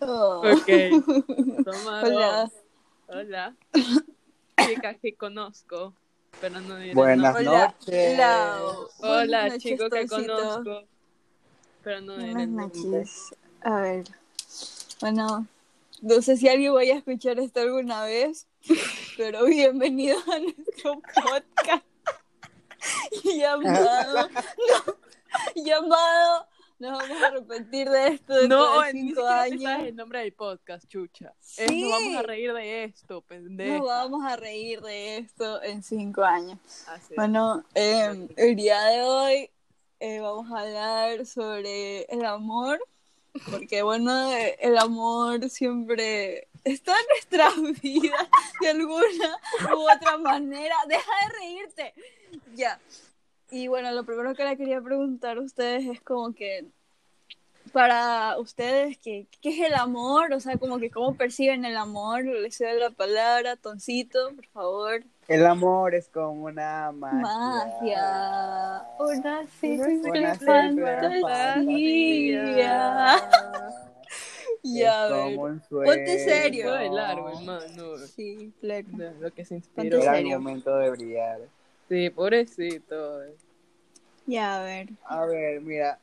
Oh. Ok. Toma Hola. dos. Hola. Chicas que conozco, pero no diré Buenas. Hola, noches. Lau. Hola, Buenas noches, chico que Toncito. conozco, pero no diré Buenas noches. A ver. Bueno, no sé si alguien vaya a escuchar esto alguna vez, pero bienvenido a nuestro podcast llamado. no, llamado. Nos vamos a arrepentir de esto dentro No, de cinco años. el nombre del podcast, chucha. Es, Sí. nos vamos a reír de esto, pendejo. Nos vamos a reír de esto en cinco años. Así. Bueno, eh, el día de hoy eh, vamos a hablar sobre el amor, porque bueno, eh, el amor siempre está en nuestras vidas de alguna u otra manera. Deja de reírte. Ya. Y bueno, lo primero que le quería preguntar a ustedes es como que para ustedes, ¿qué, qué es el amor? O sea, como que cómo perciben el amor. Les doy la palabra, Toncito, por favor. El amor es como una magia. Magia, una simple fantasía. Ya, a ver. Ponte serio. Sí, claro. Lo que se Ponte inspiró. Era el momento de brillar. Sí, pobrecito. Ya, a ver. A ver, mira.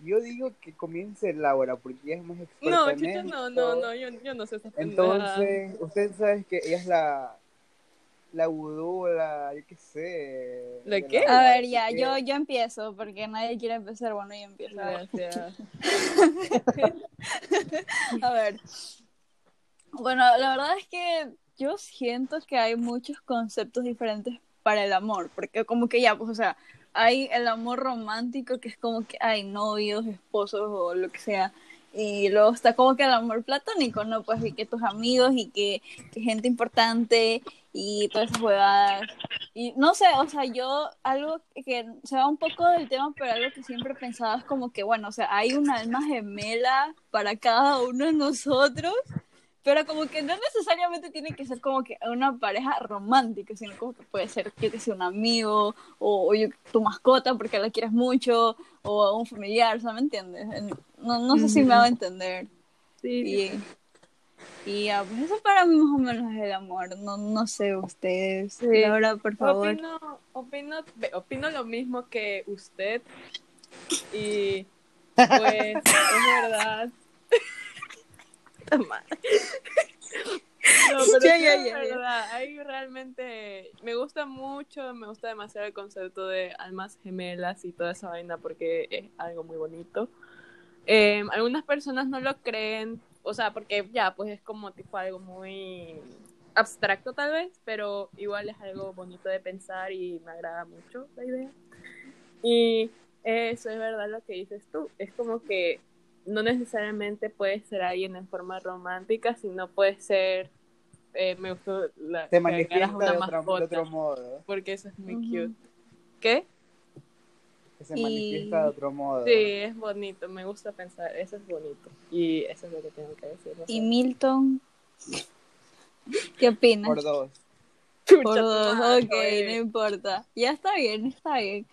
Yo digo que comience Laura porque ella es más experta No, en esto. no, no, no, yo, yo no sé. Entonces, usted sabe que ella es la la vudú, la, yo qué sé. ¿La de qué? A ver, ya, yo, yo empiezo, porque nadie quiere empezar. Bueno, yo empiezo. Gracias. A ver. Bueno, la verdad es que yo siento que hay muchos conceptos diferentes para el amor, porque como que ya, pues, o sea, hay el amor romántico que es como que hay novios, esposos o lo que sea, y luego está como que el amor platónico, ¿no? Pues y que tus amigos y que, que gente importante y todas esas huevadas. Y no sé, o sea, yo algo que se va un poco del tema, pero algo que siempre he pensado es como que, bueno, o sea, hay un alma gemela para cada uno de nosotros, pero como que no necesariamente tiene que ser como que una pareja romántica, sino como que puede ser, yo que sé, un amigo, o, o yo- tu mascota porque la quieres mucho, o un familiar, o sea, ¿me entiendes? No, no sé si me hago entender. Sí, Y, y ya, pues eso para mí más o menos es el amor. No, no sé ustedes. Sí. Laura, por favor. Opino, opino, opino lo mismo que usted. Y pues, es verdad. No, pero Ya, ya, es ya. verdad. Ahí realmente me gusta mucho, me gusta demasiado el concepto de almas gemelas y toda esa vaina porque es algo muy bonito. Eh, algunas personas no lo creen, o sea, porque ya, pues es como tipo algo muy abstracto tal vez, pero igual es algo bonito de pensar y me agrada mucho la idea. Y eso es verdad lo que dices tú, es como que no necesariamente puede ser alguien en forma romántica, sino puede ser, eh, me gustó la Se que manifiesta de, otro, de mascota, otro modo. porque eso es muy cute. ¿Qué? Que se Y- manifiesta de otro modo. Sí, es bonito, me gusta pensar, eso es bonito. Y eso es lo que tengo que decir. no. Y Milton, ¿qué opinas? Por dos. Por dos, ok, no importa. Ya está bien, está bien.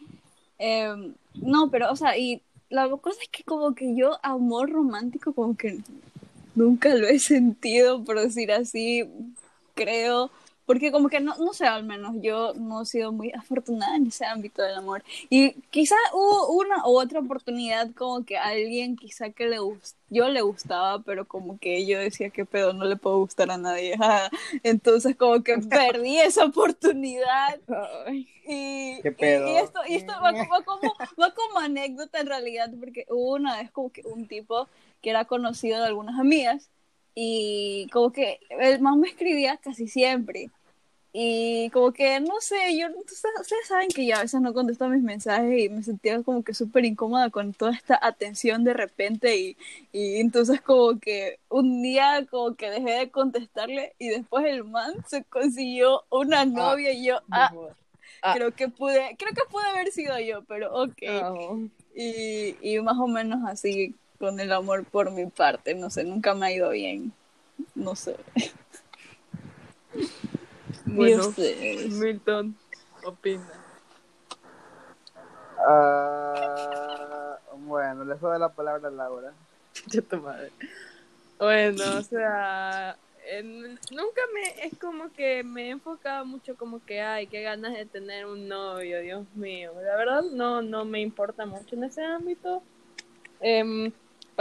Em, no, pero, o sea, y la cosa es que como que yo amor romántico como que nunca lo he sentido, por decir así, creo, porque como que no, no sé, al menos yo no he sido muy afortunada en ese ámbito del amor. Y quizá hubo una u otra oportunidad como que a alguien quizá que le yo le gustaba, pero como que yo decía que pedo, no le puedo gustar a nadie. Entonces como que perdí esa oportunidad. Y, ¿Qué y- pedo? y esto, y esto va, va como, va como anécdota en realidad, porque hubo una vez como que un tipo que era conocido de algunas amigas y como que el man me escribía casi siempre. Y como que, no sé, yo, ustedes saben que yo a veces no contesto mis mensajes y me sentía como que súper incómoda con toda esta atención de repente y, y entonces como que un día como que dejé de contestarle y después el man se consiguió una novia y yo, ah, Ah. creo que pude, creo que pude haber sido yo, pero ok. no. Y, y más o menos así con el amor por mi parte, no sé, nunca me ha ido bien. No sé. ¿Y Bueno? Milton, opina. Ah, bueno, les doy la palabra a Laura. Ya tu madre. Bueno, o sea, en- nunca me, es como que me he enfocado mucho como que, ay, qué ganas de tener un novio, Dios mío. La verdad no, no me importa mucho en ese ámbito. Em,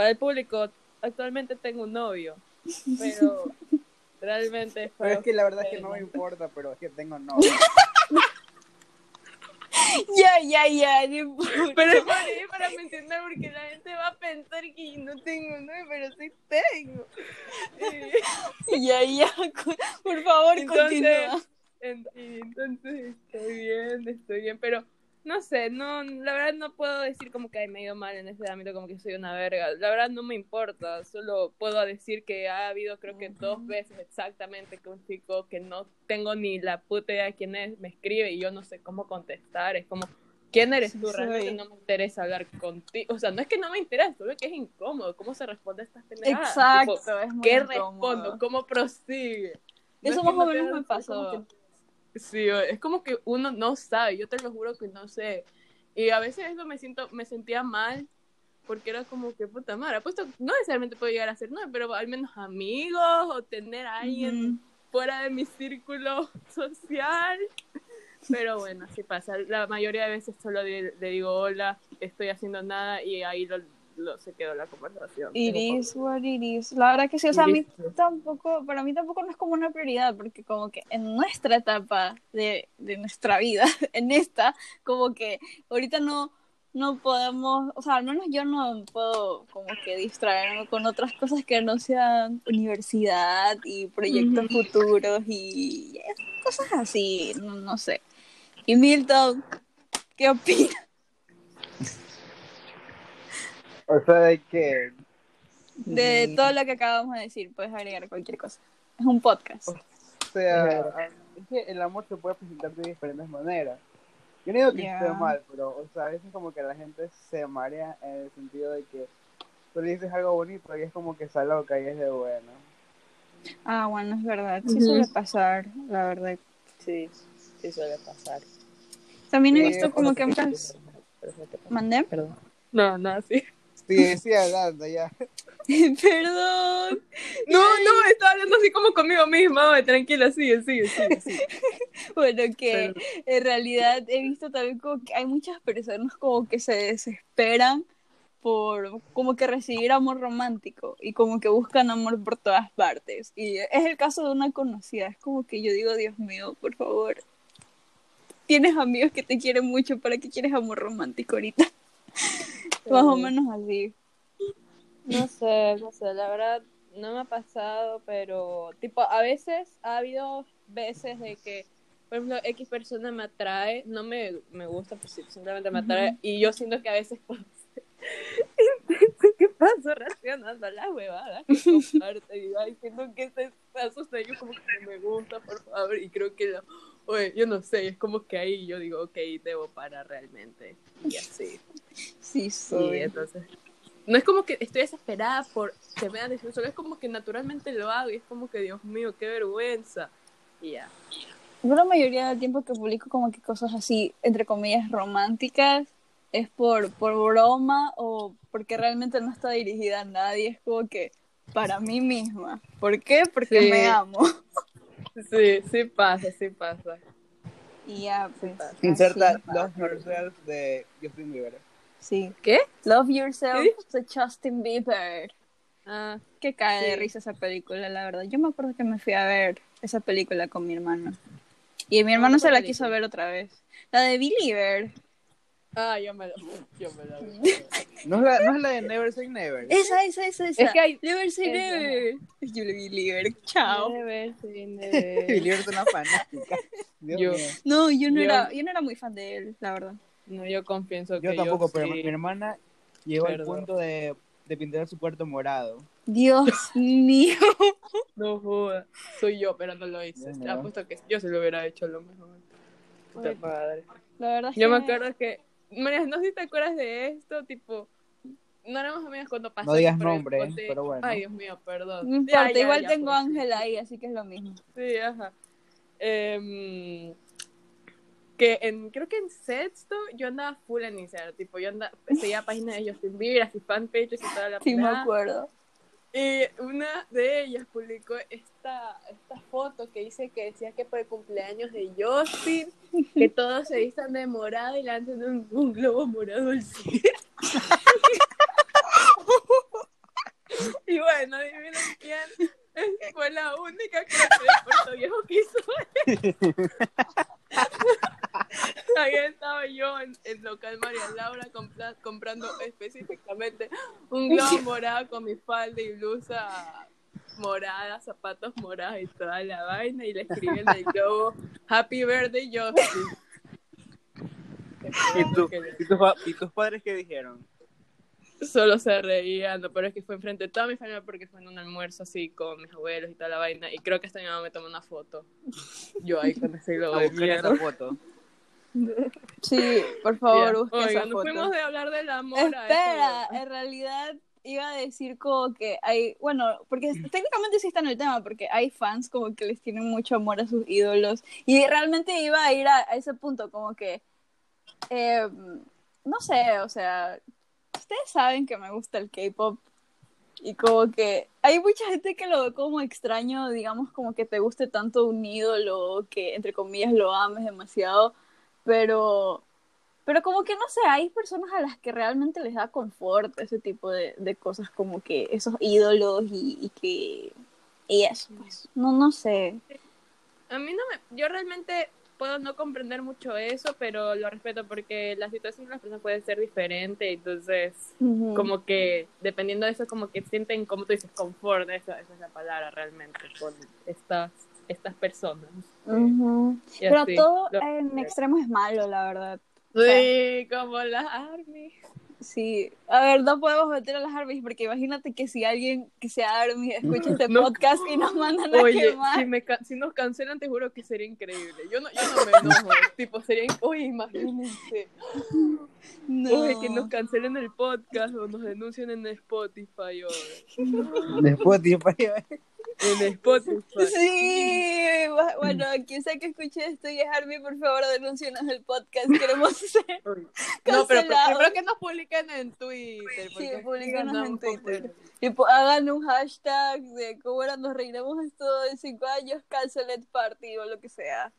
para el público, actualmente tengo un novio, pero realmente es Pero es que la verdad es que no me importa, pero es que tengo no. Ya, ya, ya, no. Pero es para, es para mencionar porque la gente va a pensar que no tengo novio, pero sí tengo. Eh, Ya, ya, por favor, Entonces, continúa. En- entonces estoy bien, estoy bien, pero no sé, no, la verdad no puedo decir como que ay, me ha ido mal en ese ámbito, como que soy una verga. La verdad no me importa, solo puedo decir que ha habido creo que dos veces exactamente que un chico que no tengo ni la puta idea de quién es me escribe y yo no sé cómo contestar, es como ¿Quién eres Sí, tú? Realmente soy. no me interesa hablar contigo. O sea, no es que no me interesa, solo que es incómodo. ¿Cómo se responde a estas pendejadas? Exacto, Tipo, es muy ¿Qué incómodo. respondo? ¿Cómo prosigue? No Eso es más o no menos me pasó. como que- Sí, es como que uno no sabe, yo te lo juro que no sé. Y a veces eso me siento, me sentía mal, porque era como que puta madre, apuesto, no necesariamente puedo llegar a ser no, pero al menos amigos o tener a alguien fuera de mi círculo social. Pero bueno, así pasa. La mayoría de veces solo le digo hola, estoy haciendo nada y ahí lo, lo- se quedó la conversación. It Tengo is what it is. La verdad que sí, o sea, a mí is. tampoco, para mí tampoco no es como una prioridad, porque como que en nuestra etapa de, de nuestra vida, en esta, como que ahorita no, no podemos, o sea, al menos yo no puedo como que distraerme con otras cosas que no sean universidad y proyectos futuros y cosas así, no, no sé. Y Milton, ¿qué opinas? O sea, de que. De todo lo que acabamos de decir, puedes agregar cualquier cosa. Es un podcast. O sea, es que el amor se puede presentar de diferentes maneras. Yo no digo que Ya. esté mal, pero, o sea, a veces como que la gente se marea en el sentido de que tú le dices algo bonito y es como que está loca y es de bueno. Ah, bueno, es verdad. Sí suele pasar, la verdad. Sí, sí suele pasar. También he visto como que- muchas... ¿Mandé? Perdón. No, no, sí. Sí, sí, hablando ya. Perdón. No, no, estaba hablando así como conmigo misma. Tranquila, sigue, sigue, sigue. sigue. Bueno, que en realidad he visto también como que hay muchas personas como que se desesperan por como que recibir amor romántico y como que buscan amor por todas partes. Y es el caso de una conocida. Es como que yo digo, Dios mío, por favor. Tienes amigos que te quieren mucho, ¿para qué quieres amor romántico ahorita? Más o menos así. No sé, no sé, la verdad no me ha pasado, pero tipo, a veces ha habido veces de que, por ejemplo, X persona me atrae, no me, me gusta, pues sí, simplemente me atrae, y yo siento que a veces intensa, ¿qué paso reaccionando a la huevada que comparte? Ay, siento que ese paso de yo como que me gusta, por favor, y creo que lo, oye, yo no sé, es como que ahí yo digo, ok, debo parar realmente, y así. Sí, Sí, soy. entonces. No es como que estoy desesperada por que me dan solo es como que naturalmente lo hago y es como que, Dios mío, qué vergüenza. Y ya. Yo la mayoría del tiempo que publico como que cosas así, entre comillas, románticas, es por, por broma o porque realmente no está dirigida a nadie, es como que para mí misma. ¿Por qué? Porque Sí. me amo. Sí, sí pasa, sí pasa. Y ya, pues. pasa. Inserta así. Yourself de Justin Bieber. Sí. ¿Qué? Love Yourself ¿Qué? de Justin Bieber. Ah, Que cae de risa esa película, la verdad. Yo me acuerdo que me fui a ver esa película con mi hermano. Y mi hermano ¿cuál se la película? quiso ver otra vez. La de Believer. ah yo me lo. Yo me lo. ¿No es la, no es la de Never Say Never? Esa, esa, esa, esa. Es que hay- Never say Esa. never. Yo le vi Never. Chao. Debe ser, Billy debe- es una fanática. Dios Yo- mío. No, yo no Yo- era, yo no era muy fan de él, la verdad. No, yo confieso que Yo tampoco, pero sí. mi hermana llegó al punto de, de pintar su cuarto morado. Dios mío. No joda. Soy yo, pero no lo hice. Te mío. apuesto que yo se lo hubiera hecho lo mejor. Puta madre. La verdad es Yo que me acuerdo que, María, no sé si te acuerdas de esto, tipo, no éramos amigas cuando pasó. No digas pero nombre, conté- pero bueno. Ay, Dios mío, perdón. No Ya, importa, ya, igual ya, tengo pues, a Ángela ahí, así que es lo mismo. Sí, ajá. Em, que en, creo que en sexto yo andaba full en Instagram, tipo, yo andaba, seguía páginas de Justin Bieber, así fanpages y toda la Sí, me acuerdo. Y una de ellas publicó esta, esta foto que dice que decía que por el cumpleaños de Justin, que todos se vistan de morado y lanzan un, un globo morado al cielo. y bueno, adivinen quién fue la única que de Puerto Viejo que hizo Ahí estaba yo en el local María Laura compra- comprando específicamente un globo morado con mi falda y blusa morada, zapatos morados y toda la vaina y le escribí en el globo Happy Birthday Justin. ¿Y, tú, y, tus, ¿Y tus padres qué dijeron? Solo se reían, no, pero es que fue enfrente de toda mi familia porque fue en un almuerzo así con mis abuelos y toda la vaina y creo que hasta mi mamá me tomó una foto. Yo ahí con ese globo A de buscar esa mierda. foto. Sí, por favor, Ya. busque Oigan, esa foto. fuimos de hablar del amor a Espera, eso. en realidad iba a decir como que hay, bueno, porque técnicamente sí está en el tema, porque hay fans como que les tienen mucho amor a sus ídolos, y realmente iba a ir a, a ese punto, como que, eh, no sé, o sea, ustedes saben que me gusta el K-pop, y como que hay mucha gente que lo ve como extraño, digamos, como que te guste tanto un ídolo, que entre comillas lo ames demasiado, pero pero como que no sé, hay personas a las que realmente les da confort ese tipo de, de cosas, como que esos ídolos y, y que... Y eso, pues. No, no sé. A mí no me... Yo realmente puedo no comprender mucho eso, pero lo respeto porque la situación de las personas puede ser diferente, entonces como que dependiendo de eso como que sienten, como tú dices, confort, esa, esa es la palabra realmente, con estas, estas personas. Pero así, todo lo- en extremo es malo, la verdad. Sí, como las armies. Sí. A ver, no podemos meter a las armies porque imagínate que si alguien que sea army escucha este No. podcast y nos mandan a Oye, quemar. si, me ca- si nos cancelan, te juro que sería increíble. Yo no, yo no me enojo. tipo, sería. Oye, imagínense. No. Oye, que nos cancelen el podcast o nos denuncien en Spotify tío, para en Spotify. Sí, bu- bueno, quien sea que escuche esto y es Army, por favor, denúncienos el podcast. Queremos ser No, pero primero que nos publiquen en Twitter. Sí, publiquenos en Twitter. Tipo, hagan un hashtag de cómo era, nos reiremos esto en cinco años, canceled party o lo que sea.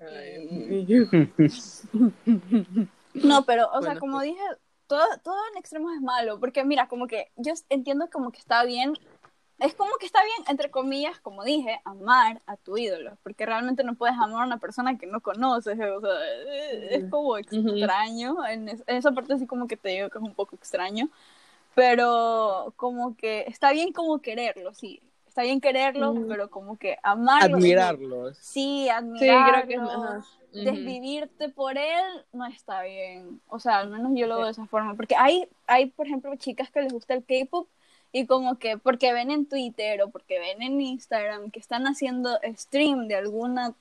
Ay. No, pero, o sea, Bueno, como pues. dije, todo, todo en extremos es malo, porque mira, como que yo entiendo como que está bien, es como que está bien, entre comillas, como dije, amar a tu ídolo, porque realmente no puedes amar a una persona que no conoces, o sea, es como extraño, en, es- en esa parte sí como que te digo que es un poco extraño, pero como que está bien como quererlo, sí, está bien quererlo, pero como que amarlo. Admirarlos. Sí, Sí, admirarlo creo que es. Ujú. desvivirte por él no está bien. O sea, al menos yo lo veo de esa forma. Porque hay, hay, por ejemplo, chicas que les gusta el K-pop y como que porque ven en Twitter o porque ven en Instagram que están haciendo stream de alguna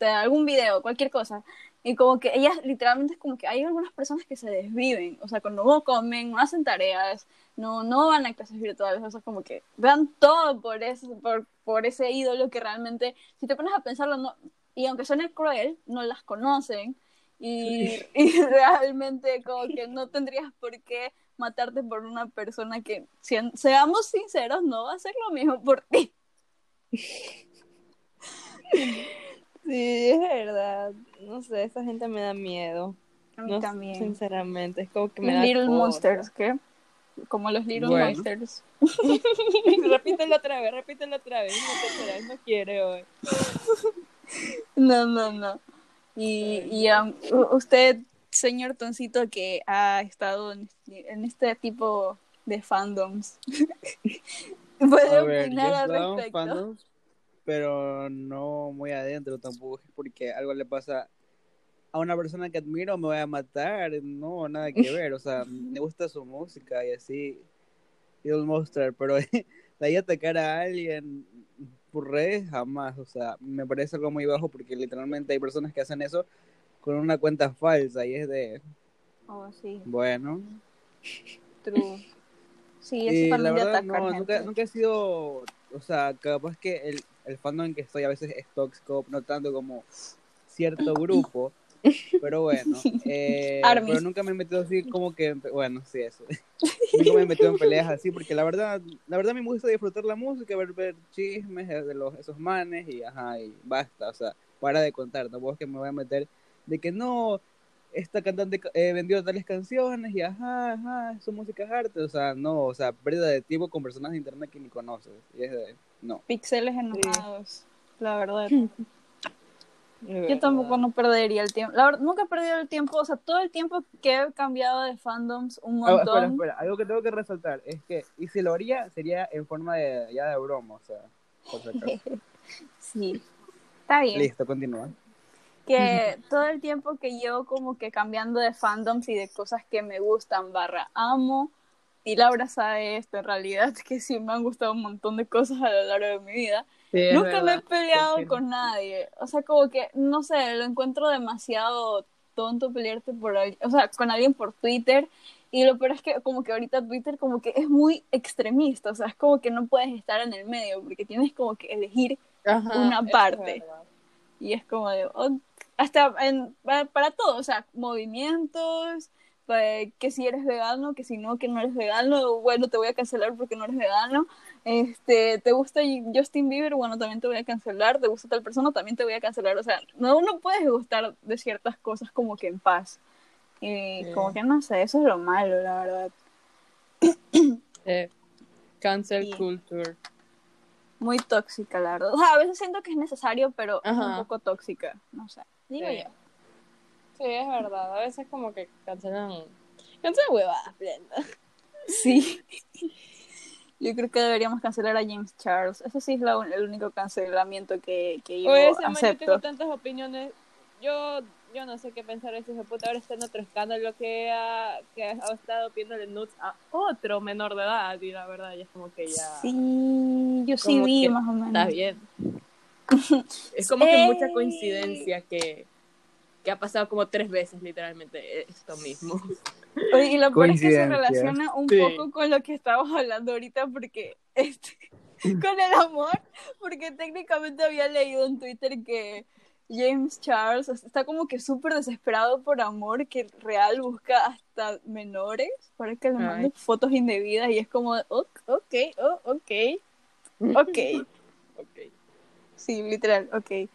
de algún video, cualquier cosa. Y como que ellas literalmente es como que hay algunas personas que se desviven, o sea, cuando no comen, no hacen tareas, no, no van a clases virtuales, o sea, como que dan todo por ese, por, por ese ídolo que realmente, si te pones a pensarlo, no, y aunque suene cruel, no las conocen y, y realmente como que no tendrías por qué matarte por una persona que, si- seamos sinceros, no va a hacer lo mismo por ti. Sí, es verdad. No sé, esa gente me da miedo. A mí No, también. Sinceramente, es como que me da Little cosa. Monsters, ¿qué? Como los Little Bueno. Monsters. repítelo otra vez, repítelo otra vez, no quiere hoy. No, no, no. Y, y um, usted, señor Toncito, que ha estado en este, en este tipo de fandoms, puede A opinar al respecto. fandoms, pero no muy adentro tampoco, porque algo le pasa a una persona que admiro, me voy a matar, no, nada que ver, o sea, me gusta su música y así, Idol Monster, pero de ahí atacar a alguien por redes, jamás, o sea, me parece algo muy bajo porque literalmente hay personas que hacen eso con una cuenta falsa y es de, Oh, sí, bueno, true. Sí, la también de atacar no, gente. nunca, nunca he sido, o sea, capaz que el, el fandom en que estoy a veces es tóxico, no tanto como cierto grupo, Pero bueno, eh, pero nunca me he metido así como que, bueno, sí, eso. nunca me he metido en peleas así, porque la verdad, la verdad a mí me gusta disfrutar la música, ver, ver chismes de los, esos manes y ajá, y basta, o sea, para de contar, tampoco es que me voy a meter de que no, esta cantante eh, vendió tales canciones y ajá, ajá, su música es arte, o sea, no, o sea, pérdida de tiempo con personas de internet que ni conoces, y es de, no. Pixeles enojados, la verdad. Yo tampoco no perdería el tiempo. La verdad, nunca he perdido el tiempo. O sea, todo el tiempo que he cambiado de fandoms un Ah, montón. espera, espera, algo que tengo que resaltar es que, y si lo haría, sería en forma de, ya de broma, o sea, por. Sí. Está bien. Listo, continúa. Que todo el tiempo que llevo como que cambiando de fandoms y de cosas que me gustan, barra amo. Y Laura sabe esto en realidad, que sí me han gustado un montón de cosas a lo largo de mi vida. Sí, es Nunca me he verdad. peleado con nadie. O sea, como que, no sé, lo encuentro demasiado tonto pelearte por o sea, con alguien por Twitter. Y lo peor es que como que ahorita Twitter como que es muy extremista, o sea, es como que no puedes estar en el medio porque tienes como que elegir Ajá, una es parte. verdad. y es como de, oh, hasta en, para, para todo, o sea, movimientos, pues, que si eres vegano, que si no, que no eres vegano, bueno, te voy a cancelar porque no eres vegano, este, te gusta Justin Bieber, bueno, también te voy a cancelar, te gusta tal persona, también te voy a cancelar, o sea, no, no puedes gustar de ciertas cosas como que en paz, y como que no sé, eso es lo malo, la verdad, Eh, cancel Sí. culture. muy tóxica, la verdad, o sea, a veces siento que es necesario, pero es un poco tóxica, no sé, digo Sí. yo. Sí, es verdad. A veces como que cancelan. Cancelan huevadas, Brenda. Sí. Yo creo que deberíamos cancelar a James Charles. Eso sí es la el único cancelamiento que, que yo Oye, ese man, yo tengo acepto. tantas opiniones. Yo, yo no sé qué pensar de ese puta. Ahora está en otro escándalo que ha, que ha estado pidiéndole nudes a otro menor de edad. Y la verdad, ya es como que ya. Sí, yo sí vi más o menos. Está bien. Es como que mucha coincidencia que, que ha pasado como tres veces, literalmente, esto mismo. Oye, y lo peor es que se relaciona un Sí. poco con lo que estábamos hablando ahorita porque este con el amor, porque técnicamente había leído en Twitter que James Charles está como que súper desesperado por amor, que real busca hasta menores para que le manden fotos indebidas y es como, ok, ok, oh, ok, ok. Ok. Sí, literal, ok.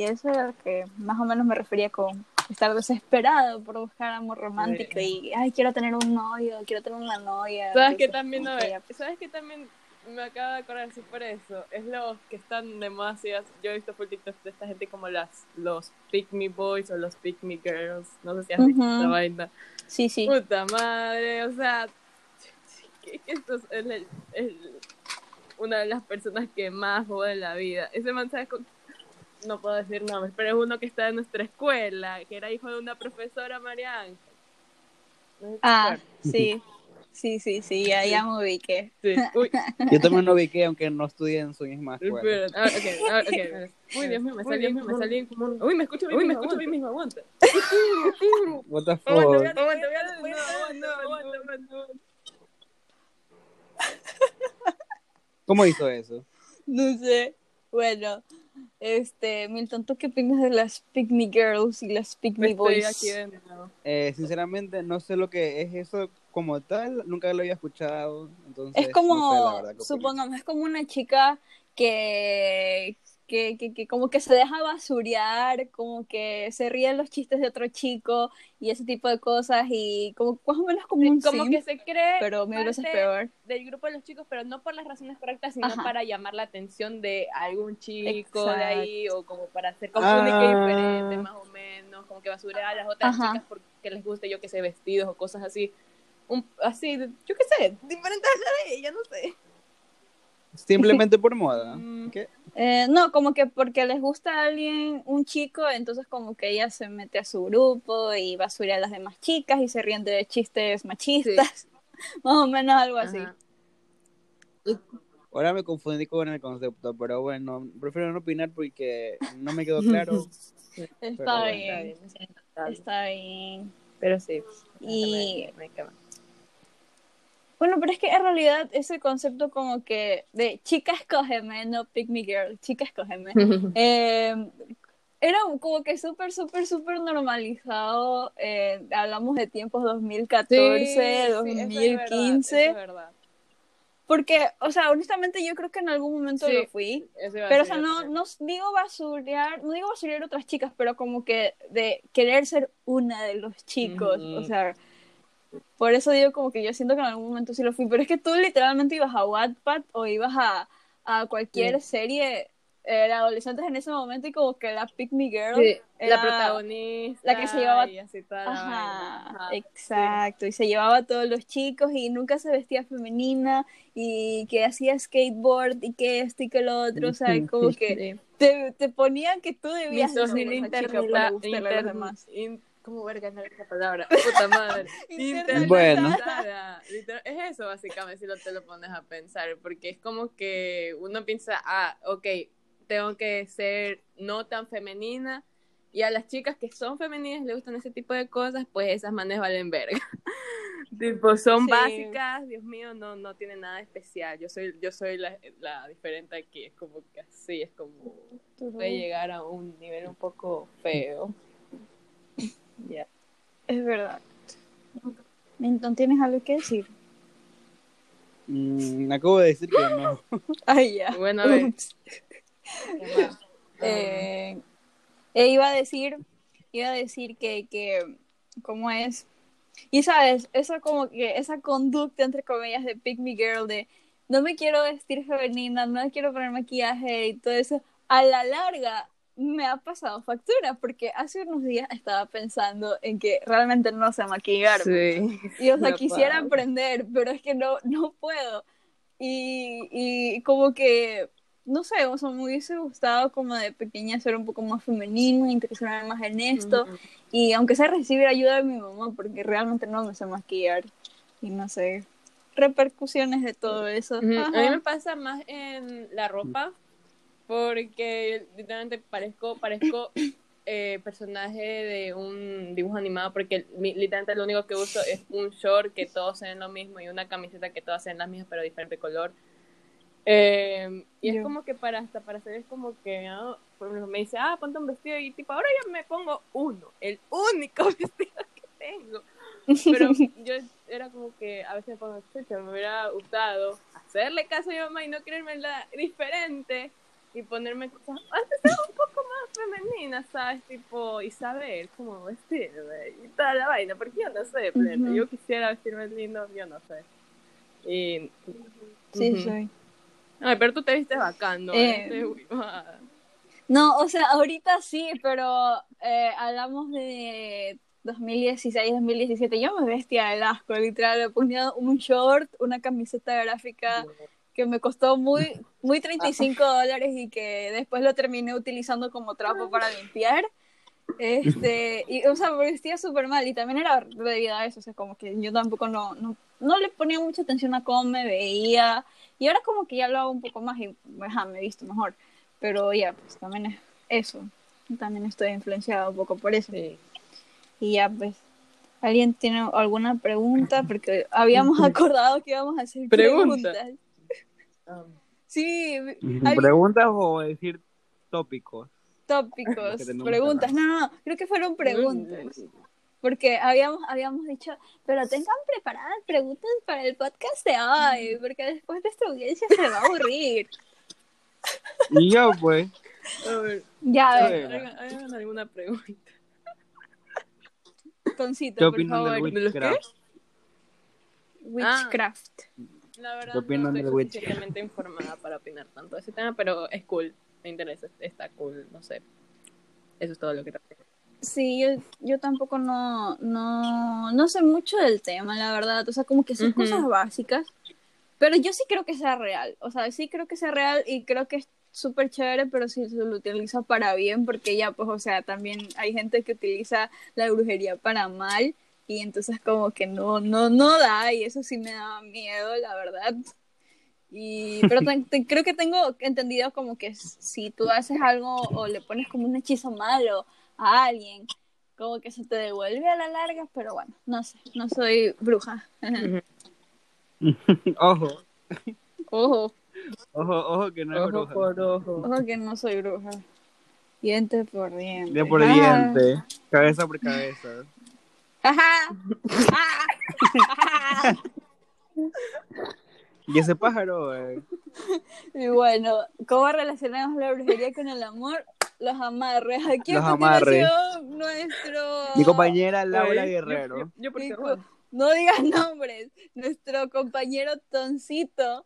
Y eso era lo que más o menos me refería con estar desesperado por buscar amor romántico y, ay, quiero tener un novio, quiero tener una novia. ¿Sabes que Entonces, también no que ya- ¿Sabes que también me acabo de acordar así por eso? Es los que están demasiadas. Yo he visto por TikTok de esta gente como las los Pick Me Boys o los Pick Me Girls. No sé si has visto esta vaina. Sí, sí. Puta madre, o sea, que esto es, el- el- una de las personas que más joda en la vida. Ese man, ¿sabes con- No puedo decir nombres, pero es uno que está en nuestra escuela, que era hijo de una profesora María Ángel. No Ah, sí. Sí, sí, sí, ya, ya me ubiqué. Sí. Uy, Yo también lo ubiqué, aunque no estudié en su misma escuela. Ah, ok, ah, ok. Uy, Dios mío, me salí, me salí como Uy, me escucho bien, Uy, me mismo, escucho bien mismo. What the fuck? Aguanta, aguanta, aguanta, aguanta. ¿Cómo hizo eso? No sé. Bueno, este, Milton, ¿tú qué opinas de las Pick Me Girls y las Pick Me Estoy Boys? aquí de nuevo. Eh, sinceramente, no sé lo que es eso como tal, nunca lo había escuchado. Entonces, Es como, no sé, la verdad, qué opinas. supongamos, es como una chica que, que, que, que como que se deja basurear, como que se ríe de los chistes de otro chico y ese tipo de cosas y como más o menos como un Como que se cree pero mil veces parte peor. del grupo de los chicos, pero no por las razones correctas, sino Ajá. para llamar la atención de algún chico Exacto. de ahí, o como para hacer como Ah. diferente, más o menos, como que basurar a las otras Ajá. chicas porque les guste, yo que sé, vestidos o cosas así. Un, así, de- yo qué sé, diferentes de ella, no sé. Simplemente por moda. Mm. ¿Qué? Eh, no, como que porque les gusta a alguien, un chico, entonces como que ella se mete a su grupo y basurea a las demás chicas y se ríen de chistes machistas, más o menos algo así. Ahora me confundí con el concepto, pero bueno, prefiero no opinar porque no me quedó claro. Está bien, está bien. Pero sí. Y- no hay que más. Bueno, pero es que en realidad ese concepto como que de chica escógeme, no pick me girl, chica escógeme. Eh, era como que súper, súper, súper normalizado. eh, hablamos de tiempos 2014, Sí, sí, eso es verdad, 2015. Porque, o sea, honestamente yo creo que en algún momento Sí. lo fui. Pero, o sea, no, no digo basurear, no digo basurear otras chicas, pero como que de querer ser una de los chicos. O sea, por eso digo como que yo siento que en algún momento sí lo fui. Pero es que tú literalmente ibas a Wattpad o ibas a, a cualquier serie de adolescentes en ese momento y como que la Pick Me Girl Sí, era la protagonista la que se llevaba- y así toda la Ajá, exacto. Y se llevaba a todos los chicos y nunca se vestía femenina y que hacía skateboard y que esto y que lo otro. O sea, como que te, te ponían que tú debías de ser chica interna- ¿Cómo verga no esa palabra? Puta madre. Internalizada. Bueno. Es eso básicamente si lo te lo pones a pensar, porque es como que uno piensa, ah, ok, tengo que ser no tan femenina, y a las chicas que son femeninas les gustan ese tipo de cosas, pues esas manes valen verga. tipo, son Sí. básicas, Dios mío, no, no tienen nada especial. Yo soy, yo soy la, la diferente aquí, es como que así, es como puede llegar a un nivel un poco feo. Ya. Es verdad. Minton, ¿tienes algo que decir? Mm, acabo de decir que no. Ay, ya. Bueno, a ver. Eh, eh, iba a decir, iba a decir que, que, ¿cómo es? Y sabes, esa como que, esa conducta entre comillas de Pick Me Girl, de no me quiero vestir femenina, no me quiero poner maquillaje y todo eso, a la larga me ha pasado factura, porque hace unos días estaba pensando en que realmente no sé maquillar. Sí. Y o sea, quisiera pasa. aprender, pero es que no, no puedo. Y, y como que, no sé, o sea, me hubiese gustado como de pequeña ser un poco más femenino, interesarme más en esto. Y aunque sea recibir ayuda de mi mamá, porque realmente no me sé maquillar. Y no sé, repercusiones de todo eso. Ujú. A mí me pasa más en la ropa, porque literalmente parezco, parezco eh, personaje de un dibujo animado, porque literalmente lo único que uso es un short que todos se ven lo mismo y una camiseta que todas se ven las mismas, pero diferente color. Eh, y es como que para hasta para hacer es como que ah, por ejemplo, me dice, ah, ponte un vestido y tipo, ahora ya me pongo uno, el único vestido que tengo. Pero yo era como que a veces me pongo, me hubiera gustado hacerle caso a mi mamá y no creerme la diferente y ponerme cosas antes un poco más femeninas, ¿sabes? Tipo, y saber cómo vestirme y toda la vaina, porque yo no sé. Ujú. yo quisiera vestirme lindo, yo no sé. Y, Sí, soy. Ay, pero tú te viste bacán, ¿no? Eh, Este. No, o sea, ahorita sí, pero eh, hablamos de 2016, 2017. Yo me vestía de asco, literal. Me ponía un short, una camiseta gráfica que me costó muy, muy 35 dólares y que después lo terminé utilizando como trapo para limpiar. Este, y, o sea, me vestía súper mal y también era debido a eso, o sea, como que yo tampoco no, no, no le ponía mucha atención a cómo me veía y ahora como que ya lo hago un poco más y ajá, me he visto mejor, pero ya, pues también es eso, también estoy influenciada un poco por eso Sí. y ya, pues, ¿alguien tiene alguna pregunta? Porque habíamos acordado que íbamos a hacer Pregunta. preguntas. Sí, hay ¿Preguntas o decir tópicos? tópicos, preguntas, no, no, creo que fueron preguntas. Porque habíamos, habíamos dicho, pero tengan preparadas preguntas para el podcast de hoy, porque después nuestra audiencia se va a aburrir. Y yo, pues. a ver, Ya, a ver, ver. hagan, alguna pregunta. Toncito, ¿Qué por favor. del ¿De los qué? Witchcraft? Witchcraft. La verdad ¿Qué opinan no estoy suficientemente informada para opinar tanto de ese tema, pero es cool, me interesa, está cool, no sé. Eso es todo lo que tengo. Sí, yo, yo tampoco no, no, no sé mucho del tema, la verdad. O sea, como que son cosas básicas. Pero yo sí creo que sea real. O sea, sí creo que sea real y creo que es súper chévere, pero si se lo utiliza para bien, porque ya, pues, o sea, también hay gente que utiliza la brujería para mal y entonces como que no, no, no da y eso sí me da miedo, la verdad. Y, pero te- te- creo que tengo entendido como que si tú haces algo o le pones como un hechizo malo a alguien, como que se te devuelve a la larga, pero bueno, no sé, no soy bruja. Ojo, Ojo, ojo, ojo que no es Ojo bruja. por ojo. ojo que no soy bruja. Diente por diente. Día por Ah. diente, cabeza por cabeza. Ajá. Y ese pájaro, eh, Y bueno, ¿cómo relacionamos la brujería con el amor? Los amarres. Aquí Los a amarres. continuación, nuestro... mi compañera Laura Ay, yo- Guerrero. Yo, yo Juan? No digas nombres. Nuestro compañero Toncito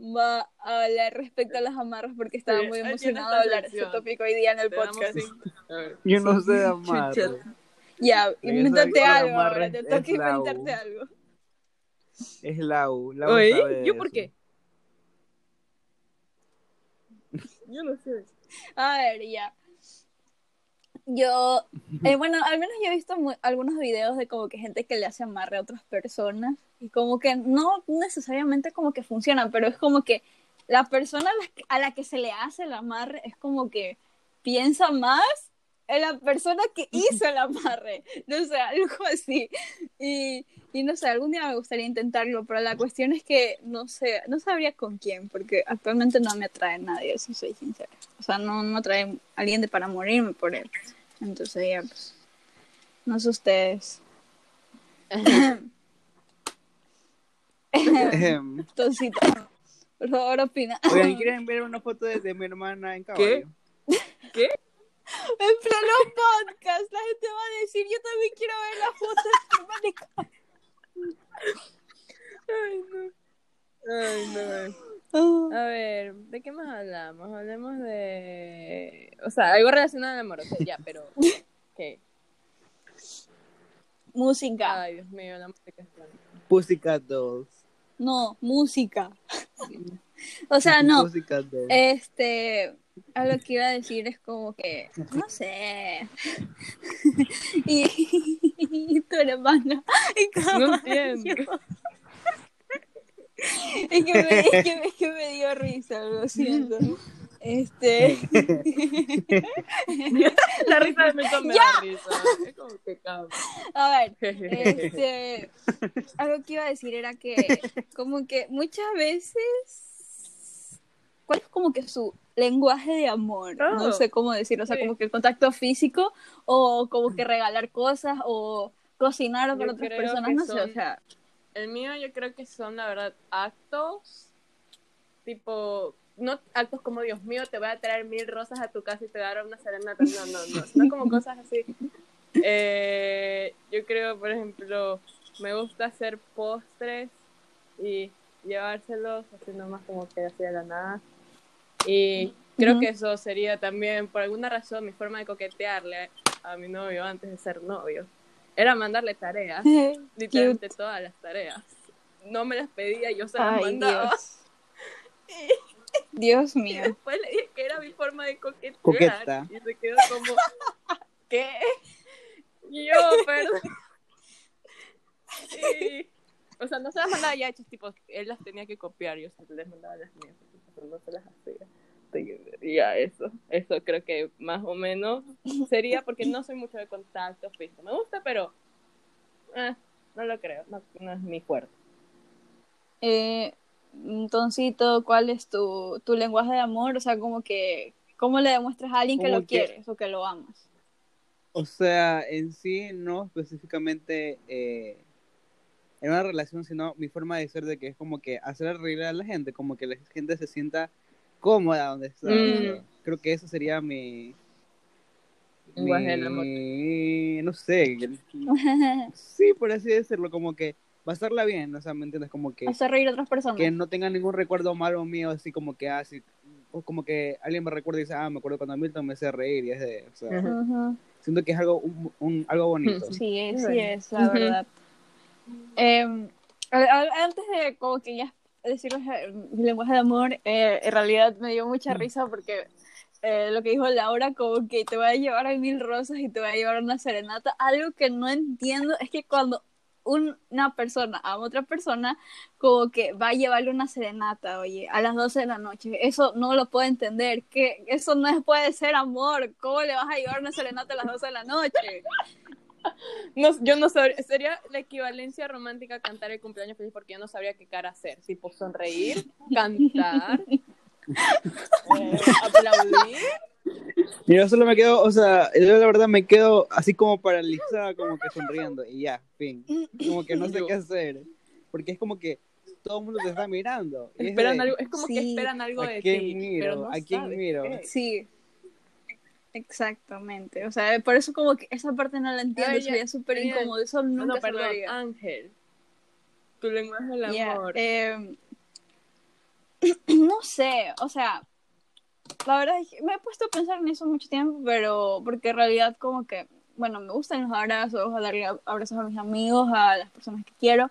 va a hablar respecto a los amarres porque estaba Sí, muy emocionado de hablar de ese tópico hoy día en el podcast. Yo no sé de amarre. Ya, invéntate algo ahora. Te toca inventarte algo. Es Lau. Lau Oye, ¿yo por qué? Yo no sé. A ver, ya. Yo, eh, bueno, al menos yo he visto algunos videos de como que gente que le hace amarre a otras personas y como que no necesariamente como que funcionan, pero es como que la persona a la, que- a la que se le hace el amarre es como que piensa más la persona que hizo el amarre, no sé, algo así. Y, y no sé, algún día me gustaría intentarlo, pero la cuestión es que no sé, no sabría con quién, porque actualmente no me atrae nadie, si soy sincera. O sea, no me atrae a alguien de para morirme por él. Entonces ya, pues, no sé ustedes. Ejem. Toncito, por favor, opina. Oigan, ¿quieren ver una foto de, de mi hermana en caballo? ¿Qué? En pleno podcast, la gente va a decir, yo también quiero ver la foto de tu hermana en caballo". Ay, no. Ay, no. Ah. A ver, ¿de qué más hablamos? Hablemos de... O sea, algo relacionado al amor, o sea, ya, pero... ¿Qué? Música. Ay, Dios mío, la música es blanca. Pussycat Dolls. No, música. O sea, no. Pussycat Dolls. Este, a lo que iba a decir es como que, no sé. y, y tu hermana. en No entiendo. Es que, me, es, que, es que me dio risa, lo siento. Este. La risa de Milton me da risa. Es como que. A ver, este. Algo que iba a decir era que, como que muchas veces. ¿Cuál es como que su lenguaje de amor? No Oh. sé cómo decirlo. O sea, Sí. como que el contacto físico, o como que regalar cosas, o cocinar para Yo otras personas. No sé, o son- sea. El mío yo creo que son, la verdad, actos tipo, no actos como Dios mío, te voy a traer mil rosas a tu casa y te voy a dar una serenata. No, no, no, sino como cosas así. Eh, yo creo, por ejemplo, me gusta hacer postres y llevárselos así nomás como que así de la nada. Y creo que eso sería también, por alguna razón, mi forma de coquetearle a mi novio antes de ser novio. Era mandarle tareas literalmente todas las tareas. No me las pedía, yo se las Ay, mandaba. Dios. Dios Y mío. después le dije que era mi forma de coquetear. Coqueta. Y se quedó como, ¿qué? Y yo, perdón. Y, o sea, no se las mandaba ya hechas, tipo, él las tenía que copiar, yo se les mandaba las mías, pero no se las hacía. Ya, eso, eso creo que más o menos sería porque no soy mucho de contacto físico. Me gusta, pero eh, no lo creo, no, no es mi fuerte. Eh, Entoncito, ¿cuál es tu, tu lenguaje de amor? O sea, como que, ¿cómo le demuestras a alguien que lo que- quieres o que lo amas? O sea, en sí, no específicamente eh, en una relación, sino mi forma de ser de que es como que hacer reír a la gente, como que la gente se sienta cómoda donde está. Mm. Creo que eso sería mi... Mi- No sé, sí, por así decirlo, como que pasarla bien, o sea, ¿me entiendes? Como que, Hacer reír a otras personas. que no tenga ningún recuerdo malo mío, así como que, así, o como que alguien me recuerda y dice, ah, me acuerdo cuando Milton me hacía reír, y es de, o sea, Ujú. Ujú. siento que es algo, un, un- algo bonito. Sí, es, sí Bueno. es, la verdad. Eh, antes de como que ya decirles eh, mi lenguaje de amor, eh, en realidad me dio mucha risa porque eh, lo que dijo Laura, como que te voy a llevar a mil rosas y te voy a llevar a una serenata. Algo que no entiendo es que cuando un- una persona ama a otra persona, como que va a llevarle una serenata, oye, a las 12 de la noche. Eso no lo puedo entender. que Eso no es- puede ser amor. ¿Cómo le vas a llevar una serenata a las 12 de la noche? No, yo no sabría, sería la equivalencia romántica a cantar el cumpleaños feliz porque yo no sabría qué cara hacer, tipo sonreír, cantar, eh, aplaudir, Yo solo me quedo, o sea, yo la verdad me quedo así como paralizada, como que sonriendo y ya, fin. Como que no sé qué hacer. Porque es como que todo el mundo te está mirando. y es Esperan de, algo, es como que esperan algo ¿A de quién ti. miro? pero no ¿A quién miro? qué. Sí. Exactamente. O sea, por eso como que esa parte no la entiendo. Sería súper incómodo. Eso No, nunca no, se perdón, lograría. Ángel. Tu lenguaje del amor. eh, no sé, o sea, la verdad es que me he puesto a pensar en eso mucho tiempo, pero porque en realidad como que, bueno, me gustan los abrazos, a darle abrazos a mis amigos, a las personas que quiero,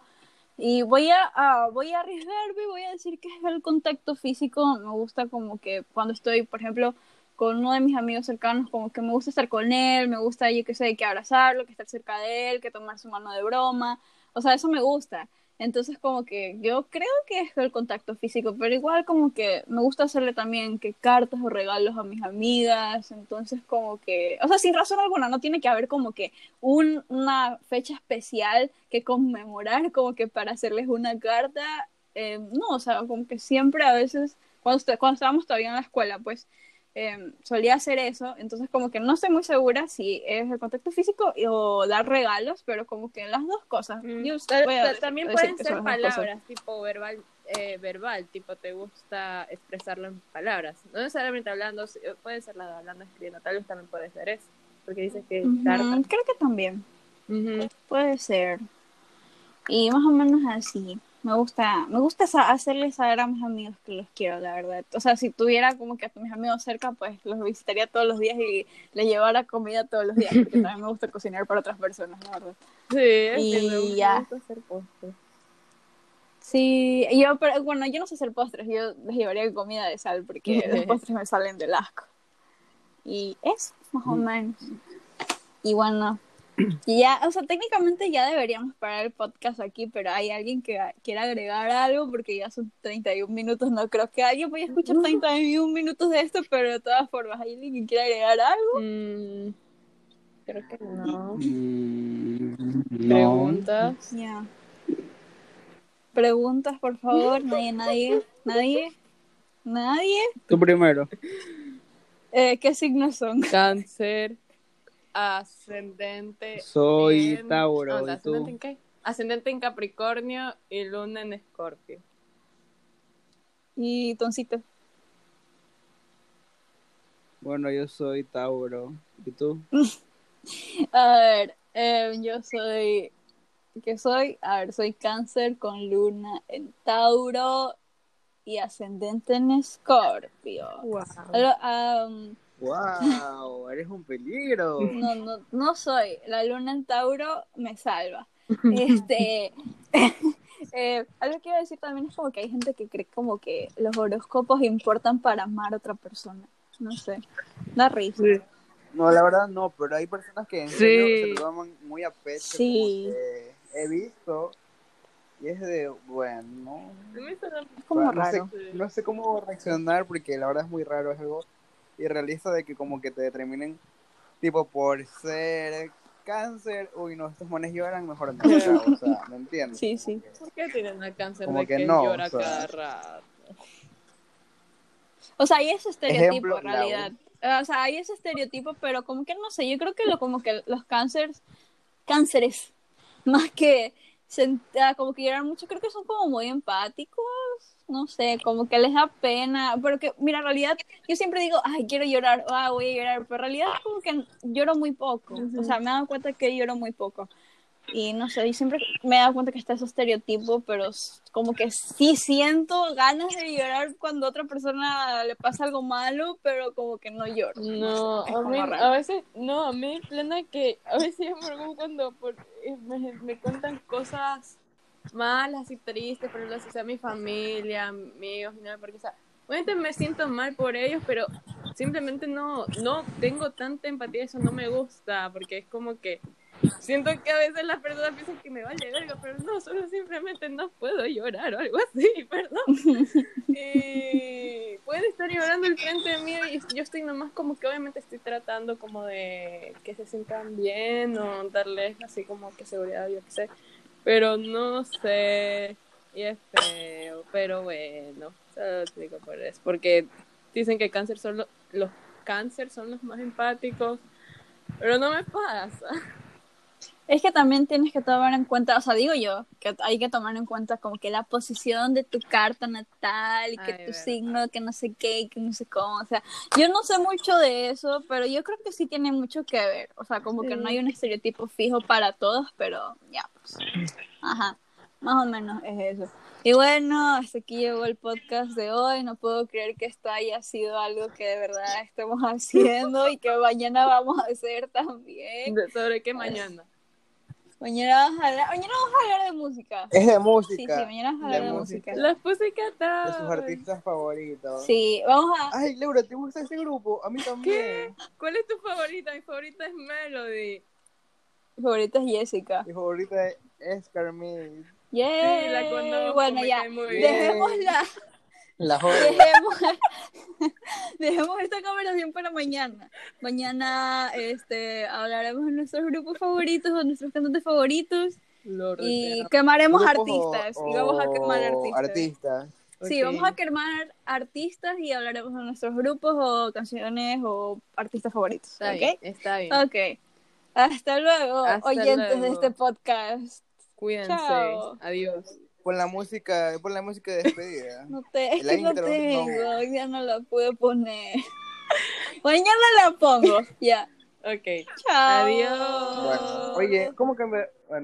y voy a, a- voy a arriesgarme, voy a decir que es el contacto físico, me gusta como que cuando estoy, por ejemplo, con uno de mis amigos cercanos, como que me gusta estar con él, me gusta, yo qué sé, que abrazarlo, que estar cerca de él, que tomar su mano de broma, o sea, eso me gusta. Entonces como que yo creo que es el contacto físico, pero igual como que me gusta hacerle también que cartas o regalos a mis amigas, entonces como que, o sea, sin razón alguna, no tiene que haber como que un, una fecha especial que conmemorar como que para hacerles una carta, eh, no, o sea, como que siempre a veces, cuando, cuando estábamos todavía en la escuela, pues eh, solía hacer eso, entonces como que no estoy muy segura si es el contacto físico o dar regalos, pero como que las dos cosas. Mm. Yo también pueden ser palabras, tipo verbal, eh, verbal, tipo te gusta expresarlo en palabras. No necesariamente hablando, sí, puede ser la de hablando, escribiendo, tal vez también puede ser eso. Porque dice que carta. Creo que también. Puede ser. Y más o menos así. Me gusta, me gusta hacerles saber a mis amigos que los quiero, la verdad. O sea, si tuviera como que a mis amigos cerca, pues los visitaría todos los días y les llevara comida todos los días, porque también me gusta cocinar para otras personas, la verdad. Sí, es Y que me gusta, ya. gusta hacer postres. Sí, yo, pero bueno, yo no sé hacer postres, yo les llevaría comida de sal, porque los postres me salen del asco. Y eso, más o menos. Y bueno, ya, o sea, técnicamente ya deberíamos parar el podcast aquí, pero hay alguien que quiera agregar algo, porque ya son 31 minutos, no creo que alguien vaya a escuchar 31 minutos de esto, pero de todas formas, ¿hay alguien que quiera agregar algo? Mm, creo que no. Mm, no. Preguntas. Ya. Preguntas, por favor, nadie, nadie, nadie, nadie. Tú primero. Eh, ¿Qué signos son? Cáncer. Ascendente. Soy en- Tauro, no, ¿y tú? ¿Ascendente en qué? Ascendente en Capricornio y luna en Escorpio. Y Toncito. Bueno, yo soy Tauro. ¿Y tú? A ver, eh, yo soy. ¿Qué soy? A ver, soy Cáncer con luna en Tauro y ascendente en Escorpio. Am, ¡Wow! Eres un peligro. no, no, no soy. La luna en Tauro me salva. Este. eh, algo que iba a decir también es como que hay gente que cree como que los horóscopos importan para amar a otra persona. No sé. Da risa. No, la verdad no, pero hay personas que en Sí. serio se lo toman muy a pecho. Sí. he visto. Y es de, bueno. Es como no raro. Sé, no sé cómo reaccionar porque la verdad es muy raro, es algo irrealista de que como que te determinen tipo por ser cáncer, uy no, estos mones lloran, mejor no, o sea, o sea, ¿me entiendes? Sí, sí. ¿Por qué tienen a cáncer Como de que que, no, llora o sea. cada rato? O sea, hay ese estereotipo Ejemplo, en realidad. O sea, hay ese estereotipo, pero como que no sé, yo creo que lo como que los cánceres, cánceres, más que ah, como que lloran mucho, creo que son como muy empáticos, no sé, como que les da pena, pero que, mira, en realidad, yo siempre digo, ay, quiero llorar, ah, voy a llorar, pero en realidad como que lloro muy poco, o sea, me he dado cuenta que lloro muy poco. Y no sé, y siempre me he dado cuenta que está ese estereotipo, pero como que sí siento ganas de llorar cuando a otra persona le pasa algo malo, pero como que no lloro. No, es a mí, a veces, no, a mí plena que a veces yo me preocupo cuando por, eh, me, me cuentan cosas malas y tristes, por ejemplo, si sea mi familia, amigos, nada, porque, o sea, obviamente me siento mal por ellos, pero simplemente no, no tengo tanta empatía, eso no me gusta, porque es como que siento que a veces las personas piensan que me vale verga, pero no, solo simplemente no puedo llorar o algo así, perdón. Y puede estar llorando el frente de mí y yo estoy nomás como que obviamente estoy tratando como de que se sientan bien o darles así como que seguridad, yo qué sé. Pero no sé, y es feo, pero bueno, solo lo explico por eso. Porque dicen que cáncer solo los cáncer son los más empáticos, pero no me pasa. Es que también tienes que tomar en cuenta, o sea, digo yo, que hay que tomar en cuenta como que la posición de tu carta natal y que Ay, tu verdad. signo, que no sé qué, que no sé cómo, o sea, yo no sé mucho de eso, pero yo creo que sí tiene mucho que ver, o sea, como que no hay un estereotipo fijo para todos, pero ya, ajá, más o menos es eso. Y bueno, hasta aquí llegó el podcast de hoy, no puedo creer que esto haya sido algo que de verdad estemos haciendo y que mañana vamos a hacer también. ¿Sobre qué mañana? Mañana vamos a hablar, mañana vamos a hablar de música. Es de música. sí, mañana vamos a hablar de de música. música. Las Pussycat De sus artistas favoritos. Sí, vamos a... Ay, Laura, ¿te gusta ese grupo? A mí también. ¿Cuál es tu favorita? Mi favorita es Melody. Mi favorita es Jessica. Mi favorita es Carmen. ¡Yay! Sí, la conozco, bueno, ya, dejémosla, La joven. dejemos, dejemos esta conversación para mañana. Mañana este, hablaremos de nuestros grupos favoritos, de nuestros cantantes favoritos Lord, y quemaremos Grupos artistas. o- y vamos a quemar o artistas. artistas. Sí, vamos a quemar artistas y hablaremos de nuestros grupos o canciones o artistas favoritos. Está ¿Ok? bien, está bien. Ok. Hasta luego, Hasta oyentes de este podcast. Cuídense. Chao. Adiós. Pon la música, pon la música de despedida. No te, es La que no intro, tengo, ya no la pude poner. Mañana la pongo, ya. Ok. Chao. Adiós. Bueno, oye, ¿cómo cambia? Bueno,